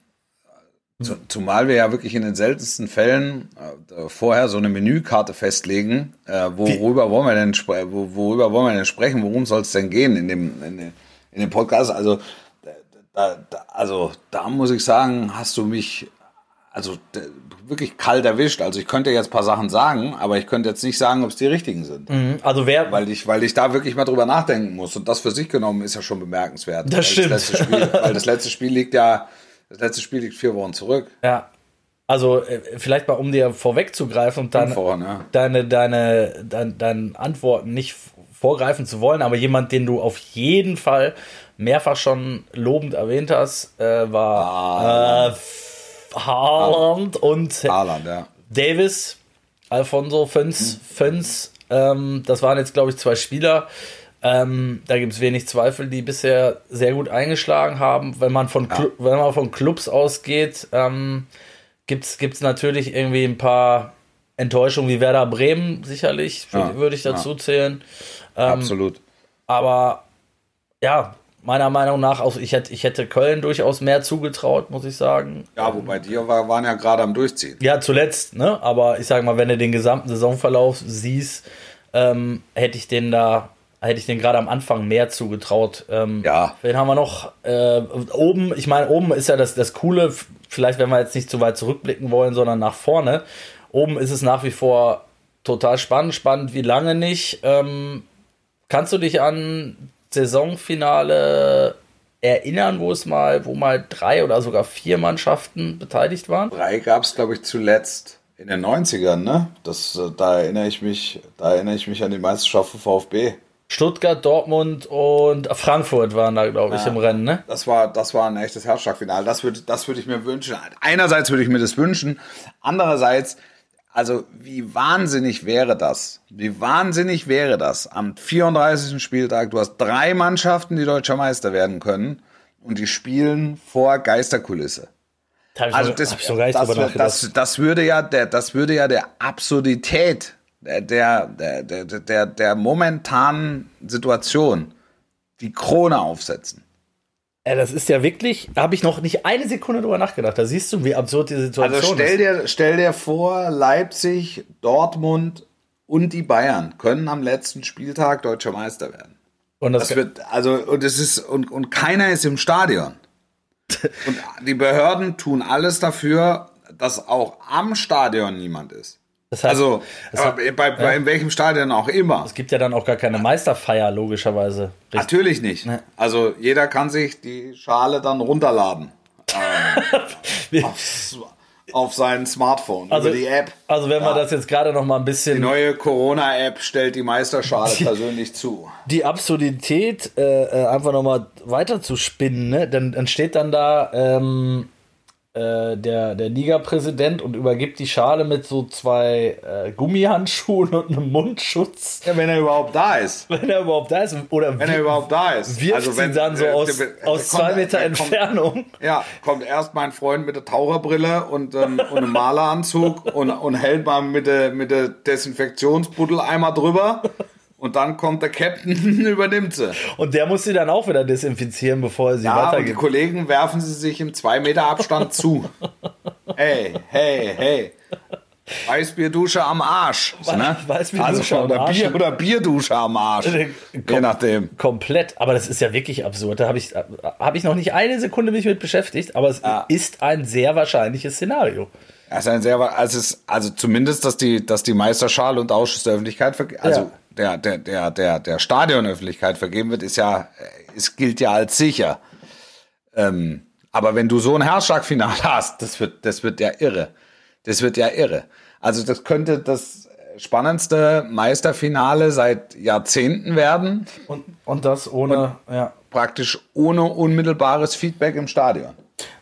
zu, zumal wir ja wirklich in den seltensten Fällen äh, vorher so eine Menükarte festlegen, äh, worüber wollen wir denn worüber wollen wir denn sprechen, worum soll es denn gehen in dem, in dem, in dem Podcast? Also da, da, also da muss ich sagen, hast du mich also wirklich kalt erwischt. Also ich könnte jetzt ein paar Sachen sagen, aber ich könnte jetzt nicht sagen, ob es die richtigen sind. Also wer, Weil ich, weil ich da wirklich mal drüber nachdenken muss. Und das für sich genommen ist ja schon bemerkenswert. Das weil stimmt. Das letzte Spiel, weil das letzte Spiel liegt ja, das letzte Spiel liegt vier Wochen zurück. ja, also äh, vielleicht mal, um dir vorwegzugreifen und dann Voran, ja. deine, deine, dein, deine Antworten nicht vorgreifen zu wollen, aber jemand, den du auf jeden Fall mehrfach schon lobend erwähnt hast, äh, war äh, Haaland und Haaland, ja. Davis, Alfonso Föns, Föns, ähm, das waren jetzt, glaube ich, zwei Spieler. Ähm, da gibt es wenig Zweifel, die bisher sehr gut eingeschlagen haben. Wenn man von, Clu wenn man von Clubs ausgeht, ähm, gibt es natürlich irgendwie ein paar Enttäuschungen wie Werder Bremen, sicherlich, Ja, würde ich dazu zählen. Ähm, Absolut. Aber ja, meiner Meinung nach, auch ich hätte, ich hätte Köln durchaus mehr zugetraut, muss ich sagen. Ja, wobei die war, waren ja gerade am Durchziehen. Ja, zuletzt, ne? Aber ich sag mal, wenn du den gesamten Saisonverlauf siehst, ähm, hätte ich den da, hätte ich den gerade am Anfang mehr zugetraut. Ähm, Ja. Wen haben wir noch? Äh, oben, ich meine, oben ist ja das, das Coole, vielleicht wenn wir jetzt nicht zu weit zurückblicken wollen, sondern nach vorne. Oben ist es nach wie vor total spannend, spannend wie lange nicht. Ähm, kannst du dich an Saisonfinale erinnern, wo es mal, wo mal drei oder sogar vier Mannschaften beteiligt waren? Drei gab es, glaube ich, zuletzt in den 90ern, ne? Das, äh, da erinnere ich mich, da erinnere ich mich an die Meisterschaft von VfB. Stuttgart, Dortmund und Frankfurt waren da, glaube ich, im Rennen, ne? Das war, das war ein echtes Herzschlagfinale. Das würde, das würde ich mir wünschen. Einerseits würde ich mir das wünschen. Andererseits, also wie wahnsinnig wäre das? Wie wahnsinnig wäre das am 34. Spieltag? Du hast drei Mannschaften, die deutscher Meister werden können und die spielen vor Geisterkulisse. Also das, das, das, das würde ja der, das würde ja der Absurdität der, der, der, der, der, der momentanen Situation die Krone aufsetzen. Ey, das ist ja wirklich, da habe ich noch nicht eine Sekunde drüber nachgedacht. Da siehst du, wie absurd die Situation Also stell ist. dir, stell dir vor, Leipzig, Dortmund und die Bayern können am letzten Spieltag deutscher Meister werden. Und das, Das wird, also, und es ist, und, und keiner ist im Stadion. Und die Behörden tun alles dafür, dass auch am Stadion niemand ist. Das heißt, Also, das aber bei, bei in welchem Stadion auch immer. es gibt ja dann auch gar keine Meisterfeier, logischerweise. Richtig. Natürlich nicht. Also, jeder kann sich die Schale dann runterladen. Ähm, aufs, auf sein Smartphone, Also- über die App. Also wenn wir das jetzt gerade noch mal ein Die bisschen neue Corona-App stellt die Meisterschale persönlich zu. die Absurdität äh, äh, einfach noch mal weiter zu spinnen, ne? dann, dann steht dann da ähm, äh, der, der Liga-Präsident und übergibt die Schale mit so zwei äh, Gummihandschuhen und einem Mundschutz, Ja, wenn er überhaupt da ist. wenn er überhaupt da ist. Oder Wenn er überhaupt da ist. wirft Also sie wenn, dann so äh, aus, der aus kommt- zwei Meter der kommt- Entfernung. Ja, kommt erst mein Freund mit der Taucherbrille und, ähm, und einem Maleranzug und, und hält mal mit der, mit der Desinfektionsbuddel einmal drüber. Und dann kommt der Captain und übernimmt sie. Und der muss sie dann auch wieder desinfizieren, bevor er sie Ja, und die weitergibt. Kollegen werfen sie sich im 2 Meter Abstand zu. Hey, hey, hey. Weißbierdusche am Arsch. Ne? Weißbierdusche am oder Arsch. Bier oder Bierdusche am Arsch. Je nachdem. Komplett, aber das ist ja wirklich absurd. Da habe ich, hab ich noch nicht eine Sekunde mich mit beschäftigt, aber es Ja. ist ein sehr wahrscheinliches Szenario. Ist ein sehr, also, es, also zumindest, dass die, dass die Meisterschale und Ausschuss der Öffentlichkeit, also der, der, der, der, der Stadionöffentlichkeit vergeben wird, ist ja, es gilt ja als sicher. Ähm, aber wenn du so ein Herzschlagfinale hast, das wird, das wird ja irre. Das wird ja irre. Also das könnte das spannendste Meisterfinale seit Jahrzehnten werden, Und, und das ohne, ja. praktisch ohne unmittelbares Feedback im Stadion.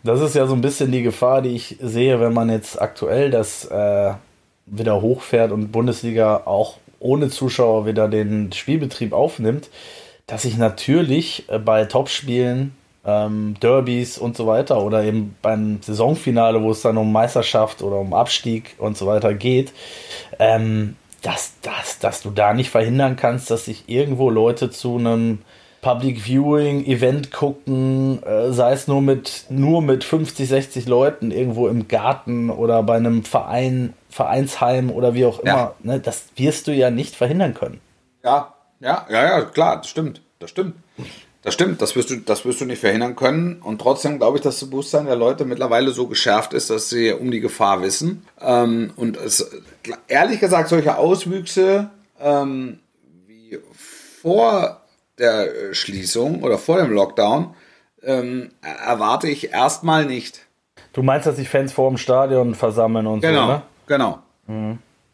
Das ist ja so ein bisschen die Gefahr, die ich sehe, wenn man jetzt aktuell das äh, wieder hochfährt und Bundesliga auch ohne Zuschauer wieder den Spielbetrieb aufnimmt, dass sich natürlich äh, bei Topspielen, ähm, Derbys und so weiter oder eben beim Saisonfinale, wo es dann um Meisterschaft oder um Abstieg und so weiter geht, ähm, dass, dass, dass du da nicht verhindern kannst, dass sich irgendwo Leute zu einem Public Viewing Event gucken, äh, sei es nur mit, nur mit 50, 60 Leuten irgendwo im Garten oder bei einem Verein, Vereinsheim oder wie auch immer. Ja. Ne, das wirst du ja nicht verhindern können. Ja, ja, ja, ja, klar, das stimmt. Das stimmt. Das stimmt, das wirst du, das wirst du nicht verhindern können. Und trotzdem glaube ich, dass das Bewusstsein der Leute mittlerweile so geschärft ist, dass sie um die Gefahr wissen. Ähm, und es, ehrlich gesagt, solche Auswüchse ähm, wie vor der Schließung oder vor dem Lockdown ähm, erwarte ich erstmal nicht. Du meinst, dass sich Fans vor dem Stadion versammeln und Genau, so, ne? Genau.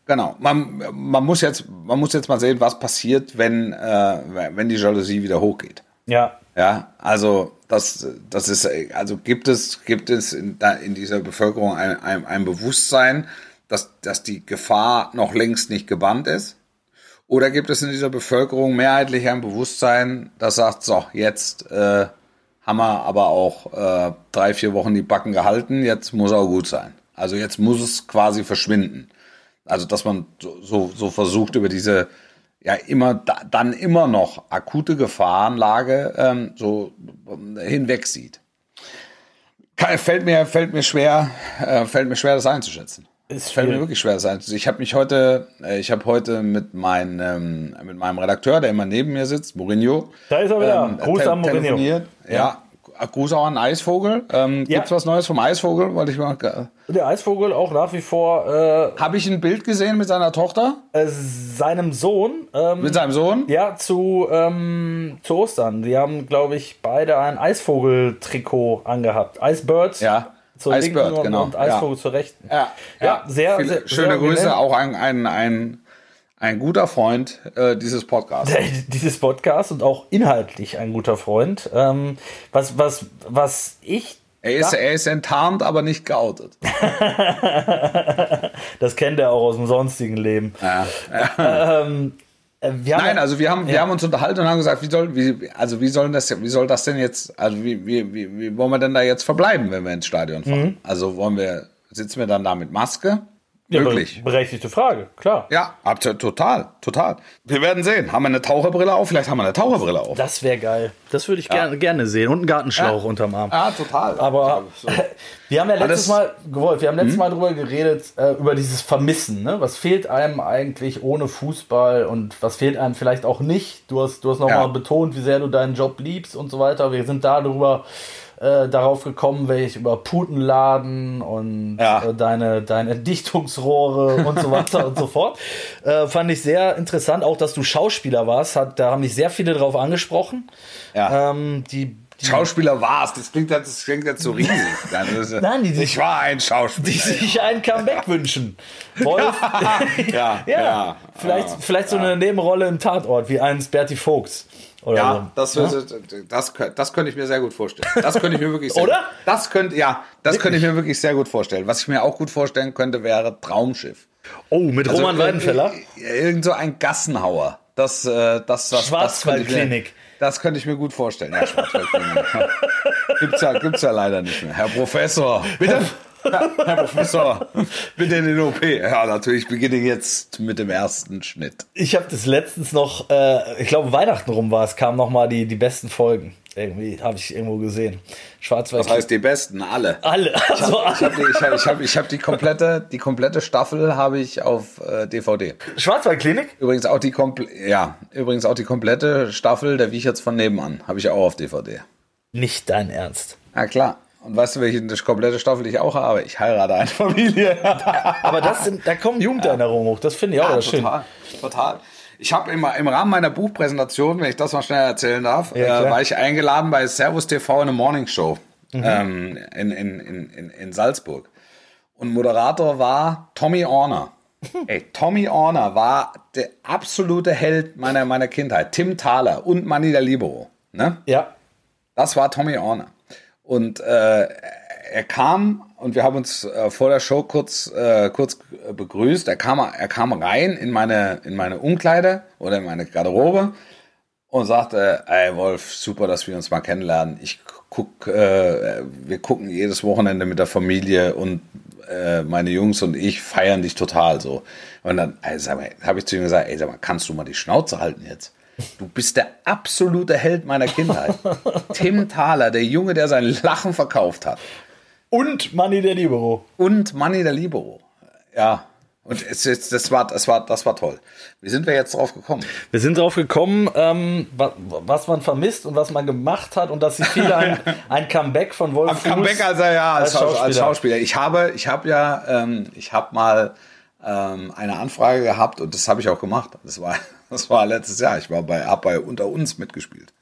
Genau. Man, man, muss jetzt, man muss jetzt mal sehen, was passiert, wenn, äh, wenn die Jalousie wieder hochgeht. Ja. Ja, also das, das ist, also gibt es, gibt es in, in dieser Bevölkerung ein, ein, ein Bewusstsein, dass, dass die Gefahr noch längst nicht gebannt ist? Oder gibt es in dieser Bevölkerung mehrheitlich ein Bewusstsein, das sagt, so, jetzt äh, haben wir aber auch äh, drei, vier Wochen die Backen gehalten, jetzt muss auch gut sein. Also jetzt muss es quasi verschwinden. Also dass man so, so, so versucht über diese ja immer da, dann immer noch akute Gefahrenlage ähm, so ähm, hinweg sieht. Fällt mir fällt mir schwer äh, fällt mir schwer das einzuschätzen. Ist Fällt mir wirklich schwer das einzuschätzen. Ich habe mich heute äh, ich habe heute mit meinem mit meinem Redakteur, der immer neben mir sitzt, Mourinho, Da ist er wieder. ähm, Gruß an Mourinho. telefoniert. Ja. Gruß auch an Eisvogel. Ähm, Ja. Gibt's was Neues vom Eisvogel? Wollte ich mal. Der Eisvogel auch nach wie vor äh, Habe ich ein Bild gesehen mit seiner Tochter, äh, seinem Sohn. Ähm, mit seinem Sohn? ja, zu, ähm, zu Ostern. Die haben, glaube ich, beide ein Eisvogel-Trikot angehabt. Icebirds Ja. zur Icebird, linken und, genau. und Eisvogel zur rechten. Ja, Ja, sehr, Viele, sehr- schöne sehr Grüße, auch ein, ein, ein, ein guter Freund äh, dieses Podcasts. dieses Podcast und auch inhaltlich ein guter Freund. Ähm, was, was, was ich. Er ist, er ist enttarnt, aber nicht geoutet. Das kennt er auch aus dem sonstigen Leben. Ja. Ähm, äh, wir haben Nein, ja- also wir haben, wir haben uns unterhalten und haben gesagt, wie soll, wie, also wie soll das, wie soll das denn jetzt, also wie, wie, wie, wie wollen wir denn da jetzt verbleiben, wenn wir ins Stadion fahren? Mhm. Also wollen wir, sitzen wir dann da mit Maske? Ja, Möglich. be- Berechtigte Frage, klar. Ja, ab- total, total. Wir werden sehen. Haben wir eine Taucherbrille auf? Vielleicht haben wir eine Taucherbrille auf. Das wäre geil. Das würde ich gerne, gerne sehen. Und einen Gartenschlauch unterm Arm. Ja, total. Aber So. wir haben ja letztes das- Mal gewollt, wir haben letztes Mal drüber geredet, äh, über dieses Vermissen. Ne? Was fehlt einem eigentlich ohne Fußball und was fehlt einem vielleicht auch nicht? Du hast, du hast nochmal Ja. betont, wie sehr du deinen Job liebst und so weiter. Wir sind darüber äh, darauf gekommen, welche über Putenladen und Ja. äh, deine, deine Dichtungsrohre und so weiter und so fort. Äh, fand ich sehr interessant, auch dass du Schauspieler warst. Hat, da haben mich sehr viele drauf angesprochen. Ja. Ähm, die, die Schauspieler war's. Das klingt jetzt, das klingt jetzt so riesig. Nein, die- ich war ein die Schauspieler. sich ein Comeback wünschen. Wolf, Ja, ja, ja. vielleicht, ja, vielleicht so eine Nebenrolle im Tatort, wie eines Bertie Vogts. Oder Ja, das, das, das, das könnte ich mir sehr gut vorstellen. Das könnte ich mir wirklich sehr Oder? Das könnte, ja, das könnte ich mir wirklich sehr gut vorstellen. Was ich mir auch gut vorstellen könnte, wäre Traumschiff. Oh, mit Also, Roman Weidenfeller. Irgend so ein Gassenhauer. Das, äh, das, das, das, Schwarzwaldklinik. das könnte ich mir gut vorstellen. Ja, Schwarzwaldklinik. gibt's, ja, gibt's ja leider nicht mehr. Herr Professor. Bitte? Ja, Herr Professor, bitte in den OP. Ja, natürlich beginne jetzt mit dem ersten Schnitt. Ich habe das letztens noch, äh, ich glaube Weihnachten rum war es, kamen noch mal die, die besten Folgen. Irgendwie habe ich irgendwo gesehen. Schwarzwald. Das heißt, die besten, alle. alle. Also, Ich habe die, ich hab, ich hab, ich hab die komplette, die komplette Staffel habe ich auf äh, DVD. Schwarzwaldklinik? Übrigens auch die komple ja, übrigens auch die komplette Staffel der Wie ich jetzt von nebenan habe ich auch auf DVD. Nicht dein Ernst. Ja klar. Und weißt du, welche komplette Staffel ich auch habe? Ich heirate eine Familie. Aber das sind, da kommen Jugenderinnerungen hoch. Das finde ich auch Ja, das schön. total, total. Ich habe im, im Rahmen meiner Buchpräsentation, wenn ich das mal schnell erzählen darf, Ja, äh, war ich eingeladen bei Servus TV in eine Morning Show Mhm. ähm, in, in, in, in, in Salzburg. Und Moderator war Tommy Orner. Ey, Tommy Orner war der absolute Held meiner, meiner Kindheit. Tim Thaler und Manny der Libero. Ne? Ja. Das war Tommy Orner. Und äh, er kam und wir haben uns äh, vor der Show kurz äh, kurz begrüßt. Er kam er kam rein in meine in meine Umkleide oder in meine Garderobe und sagte: "Ey Wolf, super, dass wir uns mal kennenlernen. Ich guck, äh, wir gucken jedes Wochenende mit der Familie und äh, meine Jungs und ich feiern dich total so. Und dann habe ich zu ihm gesagt, ey, sag mal, kannst du mal die Schnauze halten jetzt? Du bist der absolute Held meiner Kindheit. Tim Thaler, der Junge, der sein Lachen verkauft hat. Und Manny der Libero. Und Manny der Libero. Ja. Und es, es, das, war, das, war, das war toll. Wie sind wir jetzt drauf gekommen? Wir sind drauf gekommen, ähm, was, was man vermisst und was man gemacht hat und dass sich viele ein, ein Comeback von Wolf Am Fuß Comeback also ja als, als, Schauspieler. als Schauspieler. Ich habe, ich habe ja, ähm, ich habe mal ähm, eine Anfrage gehabt und das habe ich auch gemacht. Das war, das war letztes Jahr. Ich war bei, hab bei Unter uns mitgespielt.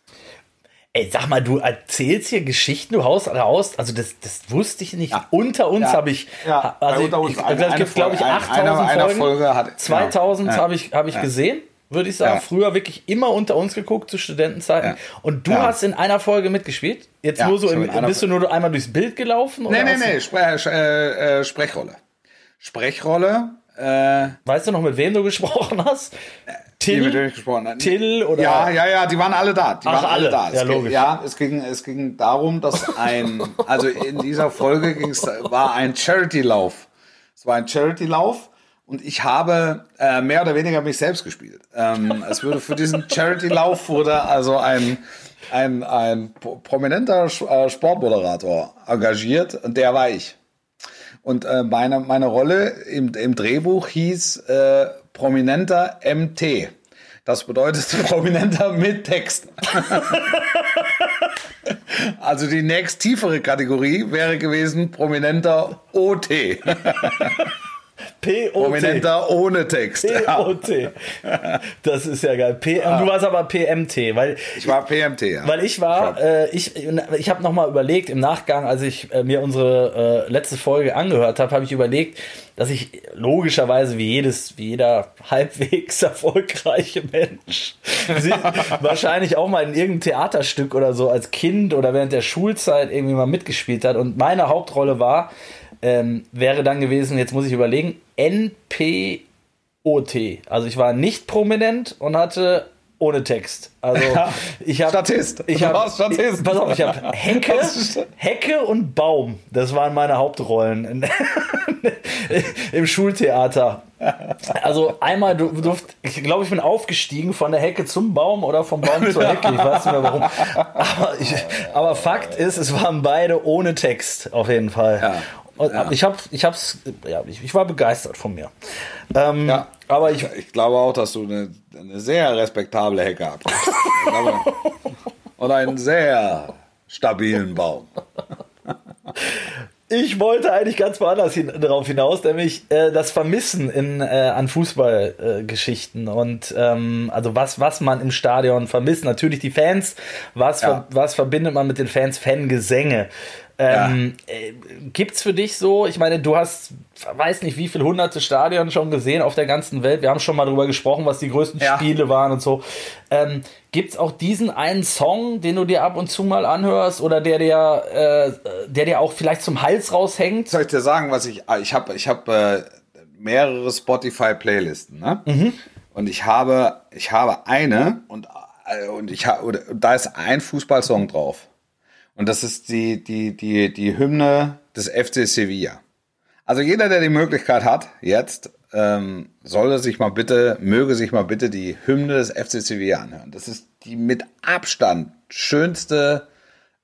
Ey, sag mal, du erzählst hier Geschichten, du haust raus. Also das, das wusste ich nicht. Ja. Unter uns ja. habe ich, ja. also unter uns, ich, eine, das gibt glaube ich 8000 eine, eine Folgen. Folge hat, 2000 ja. habe ich, hab ich gesehen, würde ich sagen. Früher wirklich immer unter uns geguckt zu Studentenzeiten. Und du hast in einer Folge mitgespielt. Jetzt nur so, im, bist du nur einmal durchs Bild gelaufen? Nee, nee, nee, Spre äh, äh, Sprechrolle. Sprechrolle. Äh, weißt du noch, mit wem du gesprochen hast? Till, mit denen ich gesprochen habe. Till oder? Ja, ja, ja, die waren alle da. Die Ach, waren alle, alle da. Ja, es logisch. Ging, ja, es ging, es ging darum, dass ein, also in dieser Folge ging's, war ein Charity-Lauf. Es war ein Charity-Lauf und ich habe äh, mehr oder weniger mich selbst gespielt. Ähm, es wurde für diesen Charity-Lauf wurde also ein, ein, ein prominenter äh, Sportmoderator engagiert und der war ich. Und äh, meine, meine Rolle im, im Drehbuch hieß äh, prominenter MT. Das bedeutet prominenter mit Text. also die nächst tiefere Kategorie wäre gewesen prominenter OT. POT. Prominenter ohne Text. POT. Das ist ja geil. P ja. Du warst aber PMT, weil ich war PMT, ja. Weil ich war, äh, ich, ich habe noch mal überlegt im Nachgang, als ich äh, mir unsere äh, letzte Folge angehört habe, habe ich überlegt, dass ich logischerweise wie jedes, wie jeder halbwegs erfolgreiche Mensch wahrscheinlich auch mal in irgendeinem Theaterstück oder so als Kind oder während der Schulzeit irgendwie mal mitgespielt hat. Und meine Hauptrolle war ähm, wäre dann gewesen, jetzt muss ich überlegen, NPOT. Also ich war nicht prominent und hatte ohne Text. Also ich habe Statist. Ich habe Statist. Pass auf, ich habe Hecke, Hecke und Baum. Das waren meine Hauptrollen im Schultheater. Also einmal durfte, ich glaube, ich bin aufgestiegen von der Hecke zum Baum oder vom Baum zur Hecke. Ich weiß nicht mehr warum. Aber, ich, aber Fakt ist, es waren beide ohne Text auf jeden Fall. Ja. Ja. Ich habe, ich hab's, ja, ich, ich, war begeistert von mir. Ähm, ja, aber ich, ich glaube auch, dass du eine, eine sehr respektable Hecke hast. Und einen sehr stabilen Baum. Ich wollte eigentlich ganz woanders hin, darauf hinaus, nämlich äh, das Vermissen in, äh, an Fußballgeschichten äh, und ähm, also was, was man im Stadion vermisst. Natürlich die Fans, was, ja. ver, was verbindet man mit den Fans? Fangesänge. Ähm, ja. äh, gibt's für dich so, ich meine, du hast, weiß nicht, wie viele hunderte Stadien schon gesehen auf der ganzen Welt. Wir haben schon mal darüber gesprochen, was die größten ja. Spiele waren und so. Ähm, gibt's auch diesen einen Song, den du dir ab und zu mal anhörst oder der dir, äh, der dir auch vielleicht zum Hals raushängt? Soll ich dir sagen, was ich, ah, ich habe, ich habe äh, mehrere Spotify-Playlisten, ne? Mhm. Und ich habe, ich habe eine und, äh, und ich habe, da ist ein Fußballsong drauf. Und das ist die, die, die, die Hymne des FC Sevilla. Also jeder, der die Möglichkeit hat, jetzt, ähm, soll sich mal bitte, möge sich mal bitte die Hymne des FC Sevilla anhören. Das ist die mit Abstand schönste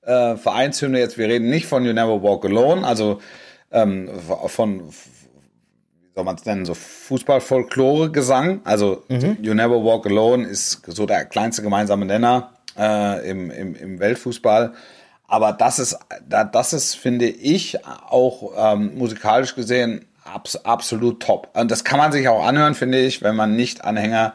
äh, Vereinshymne jetzt. Wir reden nicht von You Never Walk Alone, also ähm, von, wie soll man es nennen, so Fußball-Folklore-Gesang. Also mhm. You Never Walk Alone ist so der kleinste gemeinsame Nenner äh, im, im, im Weltfußball. Aber das ist, das ist, finde ich, auch ähm, musikalisch gesehen abs absolut top. Und das kann man sich auch anhören, finde ich, wenn man nicht Anhänger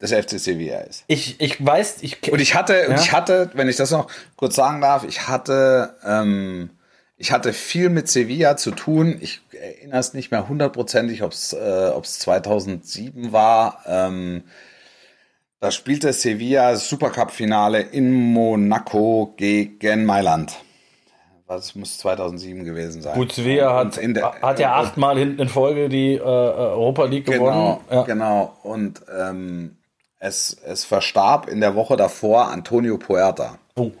des FC Sevilla ist. Ich, ich weiß, ich und ich hatte, ja? und ich hatte, wenn ich das noch kurz sagen darf, ich hatte, ähm, ich hatte viel mit Sevilla zu tun. Ich erinnere es nicht mehr hundertprozentig, ob es äh, ob es 2007 war. Ähm, da spielte Sevilla Supercup-Finale in Monaco gegen Mailand. Das muss 2007 gewesen sein. Gut, Sevilla hat, der, hat ja achtmal hinten in Folge die äh, Europa League genau, gewonnen. Ja. Genau, und ähm, es, es verstarb in der Woche davor Antonio Puerta. Oh.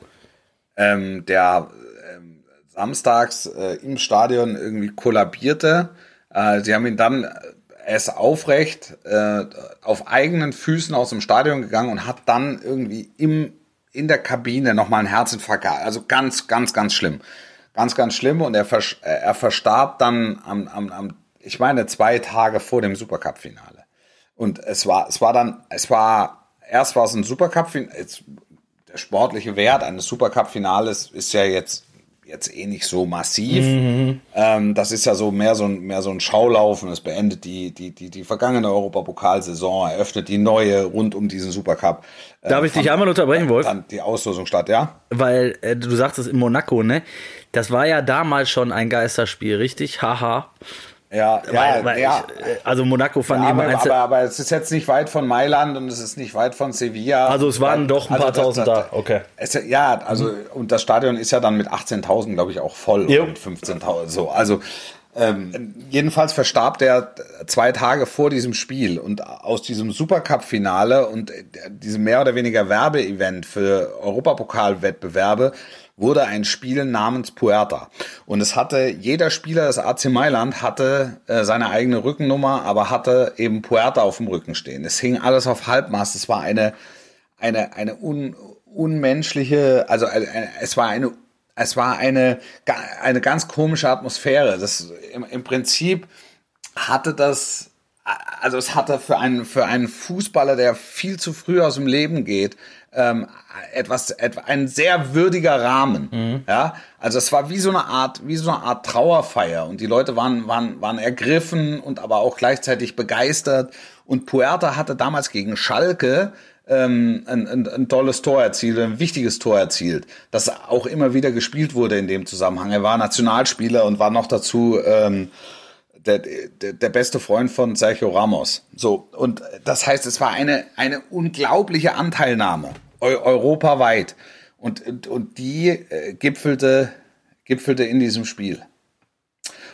Ähm, der ähm, samstags äh, im Stadion irgendwie kollabierte. Äh, sie haben ihn dann ist aufrecht äh, auf eigenen Füßen aus dem Stadion gegangen und hat dann irgendwie im in der Kabine nochmal einen Herzinfarkt. Also ganz, ganz, ganz schlimm. Ganz, ganz schlimm. Und er, vers er verstarb dann am, am, am, ich meine, zwei Tage vor dem Supercup-Finale. Und es war, es war dann, es war, erst war es ein Supercup-Finale, der sportliche Wert eines Supercup-Finales ist ja jetzt jetzt eh nicht so massiv. Mhm. Ähm, das ist ja so mehr so ein, mehr so ein Schaulaufen. Es beendet die, die, die, die vergangene Europapokalsaison, eröffnet die neue rund um diesen Supercup. Äh, Darf ich dich einmal unterbrechen, Wolf? Dann die Auslosung statt, ja? Weil äh, du sagtest in Monaco, ne? Das war ja damals schon ein Geisterspiel, richtig? Haha. Ja, weil, ja, weil ja. Ich, äh, also Monaco fand ja, aber, aber, aber, es ist jetzt nicht weit von Mailand und es ist nicht weit von Sevilla. Also es waren doch ein also paar tausend da, okay. Es, ja, also mhm. und das Stadion ist ja dann mit 18.000, glaube ich, auch voll. Ja. Mit 15.000, so. Also ähm, jedenfalls verstarb der zwei Tage vor diesem Spiel und aus diesem Supercup-Finale und diesem mehr oder weniger Werbeevent für Europapokalwettbewerbe wurde ein Spiel namens Puerta. Und es hatte, jeder Spieler des AC Mailand hatte äh, seine eigene Rückennummer, aber hatte eben Puerta auf dem Rücken stehen. Es hing alles auf Halbmast. Es war eine, eine, eine un, unmenschliche, also eine, es war eine es war eine, eine ganz komische Atmosphäre. Das im, im Prinzip hatte das, also es hatte für einen, für einen Fußballer, der viel zu früh aus dem Leben geht, ähm, etwas, etwas, ein sehr würdiger Rahmen. Mhm. Ja, also es war wie so eine Art, wie so eine Art Trauerfeier und die Leute waren, waren, waren ergriffen und aber auch gleichzeitig begeistert. Und Puerta hatte damals gegen Schalke ähm, ein, ein, ein tolles Tor erzielt, ein wichtiges Tor erzielt, das auch immer wieder gespielt wurde in dem Zusammenhang. Er war Nationalspieler und war noch dazu ähm, der, der, der beste Freund von Sergio Ramos. So, und das heißt, es war eine, eine unglaubliche Anteilnahme, eu europaweit. Und, und, und die äh, gipfelte, gipfelte in diesem Spiel.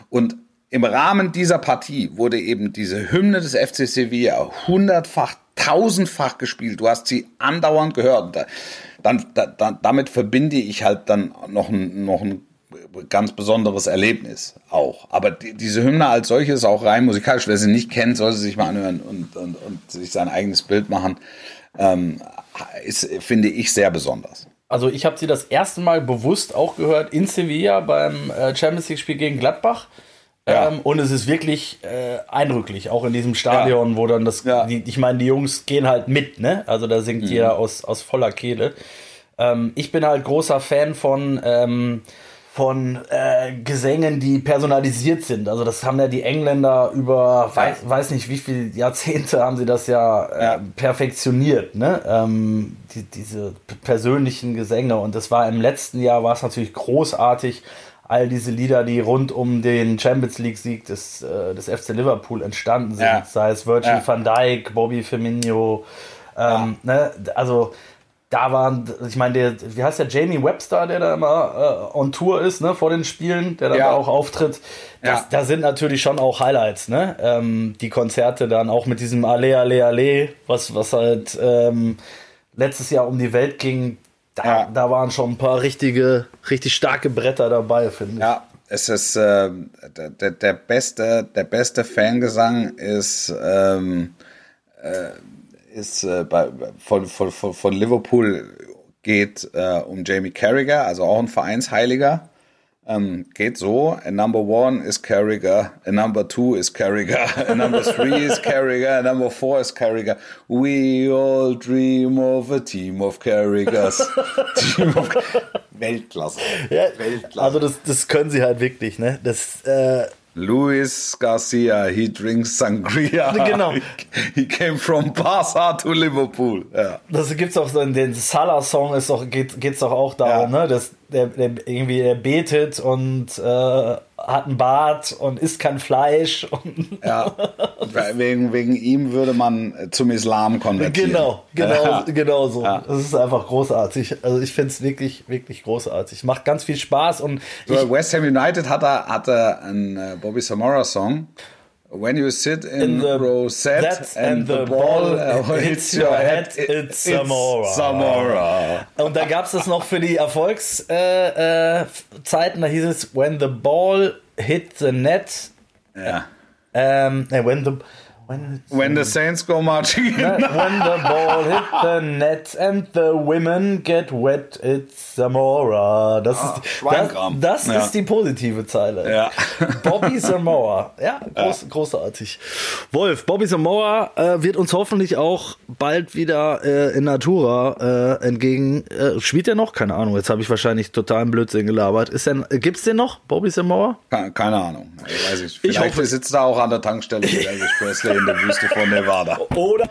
Und im Rahmen dieser Partie wurde eben diese Hymne des FC Sevilla hundertfach, tausendfach gespielt. Du hast sie andauernd gehört. Dann, dann, damit verbinde ich halt dann noch ein, noch ein ganz besonderes Erlebnis auch. Aber die, diese Hymne als solche ist auch rein musikalisch. Wer sie nicht kennt, soll sie sich mal anhören und, und, und sich sein eigenes Bild machen. Ähm, ist, finde ich, sehr besonders. Also ich habe sie das erste Mal bewusst auch gehört in Sevilla beim äh, Champions League Spiel gegen Gladbach. Ja. Ähm, und es ist wirklich äh, eindrücklich, auch in diesem Stadion, ja. wo dann das, ja. die, ich meine, die Jungs gehen halt mit, ne? Also da singt mhm. jeder aus, aus voller Kehle. Ähm, ich bin halt großer Fan von ähm, von äh, Gesängen, die personalisiert sind. Also das haben ja die Engländer über weiß, weiß nicht wie viele Jahrzehnte haben sie das ja, äh, ja. perfektioniert, ne? Ähm, die, diese persönlichen Gesänge. Und das war im letzten Jahr war es natürlich großartig, all diese Lieder, die rund um den Champions League Sieg des, äh, des FC Liverpool entstanden sind, ja. sei es Virgil ja. van Dijk, Bobby Firmino, ähm, ne? also da waren, ich meine, der, wie heißt der Jamie Webster, der da immer äh, on Tour ist, ne, vor den Spielen, der dann ja. auch auftritt. Das, ja. Da sind natürlich schon auch Highlights, ne? Ähm, die Konzerte dann auch mit diesem Ale, Ale, Ale, was, was halt ähm, letztes Jahr um die Welt ging. Da, ja. da waren schon ein paar richtige, richtig starke Bretter dabei, finde ich. Ja, es ist äh, der, der beste, der beste Fangesang ist ähm, äh, ist äh, bei, von, von, von Liverpool geht äh, um Jamie Carragher, also auch ein Vereinsheiliger. Ähm, geht so, a number one is Carragher, a number two is Carragher, a number three is Carragher, a number four is Carragher. We all dream of a team of Carragers. team of Weltklasse. Ja, Weltklasse. Also das, das können sie halt wirklich, ne? Das, äh, Luis Garcia, he drinks sangria. Genau. He came from Barca to Liverpool. Ja. Das gibt's auch so in den Salah-Song ist doch, geht, geht's doch auch darum, ja. ne? Dass der, der irgendwie der betet und äh, hat einen Bart und isst kein Fleisch. ja, wegen, wegen ihm würde man zum Islam konvertieren. Genau, genau, ja. genau so. Ja. Das ist einfach großartig. Also ich finde es wirklich, wirklich großartig. Macht ganz viel Spaß und so, West Ham United hatte, hatte einen äh, Bobby Samora Song. When you sit in, in the row set and, the ball, ball hits your head, it's, it's Zamora. Zamora. Und da gab es das noch für die Erfolgszeiten, äh, äh, da hieß es, when the ball hit the net. Ja. Ähm, when the When, when the Saints go marching in. when the ball hit the net and the women get wet, it's Zamora. Das, ah, ist, das, das ja. ist die positive Zeile. Ja. Bobby Zamora. Ja, groß, ja, großartig. Wolf, Bobby Zamora äh, wird uns hoffentlich auch bald wieder äh, in Natura äh, entgegen. Äh, spielt er noch? Keine Ahnung. Jetzt habe ich wahrscheinlich totalen Blödsinn gelabert. Ist denn, gibt's den noch, Bobby Zamora? Keine, keine Ahnung. Ich weiß nicht. Vielleicht ich hoffe, sitzt er auch an der Tankstelle Elvis Presley in der Wüste von Nevada. Oder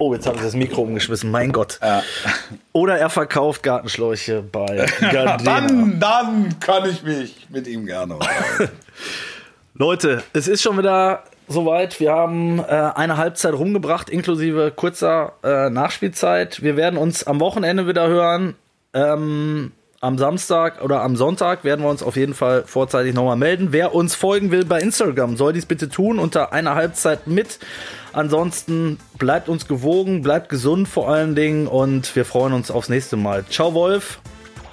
Oh, jetzt habe ich das Mikro umgeschmissen, mein Gott. Ja. Oder er verkauft Gartenschläuche bei Gardena. dann, dann kann ich mich mit ihm gerne Leute, es ist schon wieder soweit. Wir haben äh, eine Halbzeit rumgebracht, inklusive kurzer äh, Nachspielzeit. Wir werden uns am Wochenende wieder hören. Ähm, am Samstag oder am Sonntag werden wir uns auf jeden Fall vorzeitig nochmal melden. Wer uns folgen will bei Instagram, soll dies bitte tun unter einer Halbzeit mit. Ansonsten bleibt uns gewogen, bleibt gesund vor allen Dingen und wir freuen uns aufs nächste Mal. Ciao, Wolf.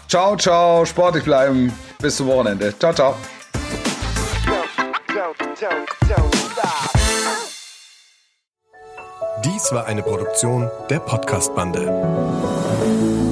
Ciao, ciao. Sportlich bleiben. Bis zum Wochenende. Ciao, ciao. Dies war eine Produktion der Podcast-Bande.